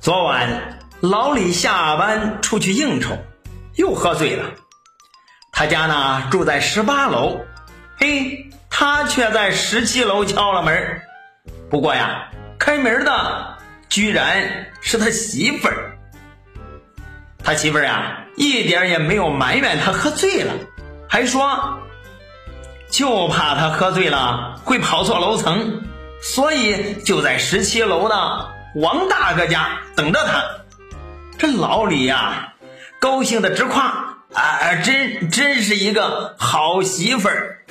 昨晚老李下班出去应酬，又喝醉了。他家呢住在十八楼，嘿，他却在十七楼敲了门。不过呀，开门的居然是他媳妇儿。他媳妇儿呀，一点也没有埋怨他喝醉了，还说就怕他喝醉了会跑错楼层，所以就在十七楼呢，王大哥家等着他。这老李呀、高兴的直夸啊，真真是一个好媳妇儿。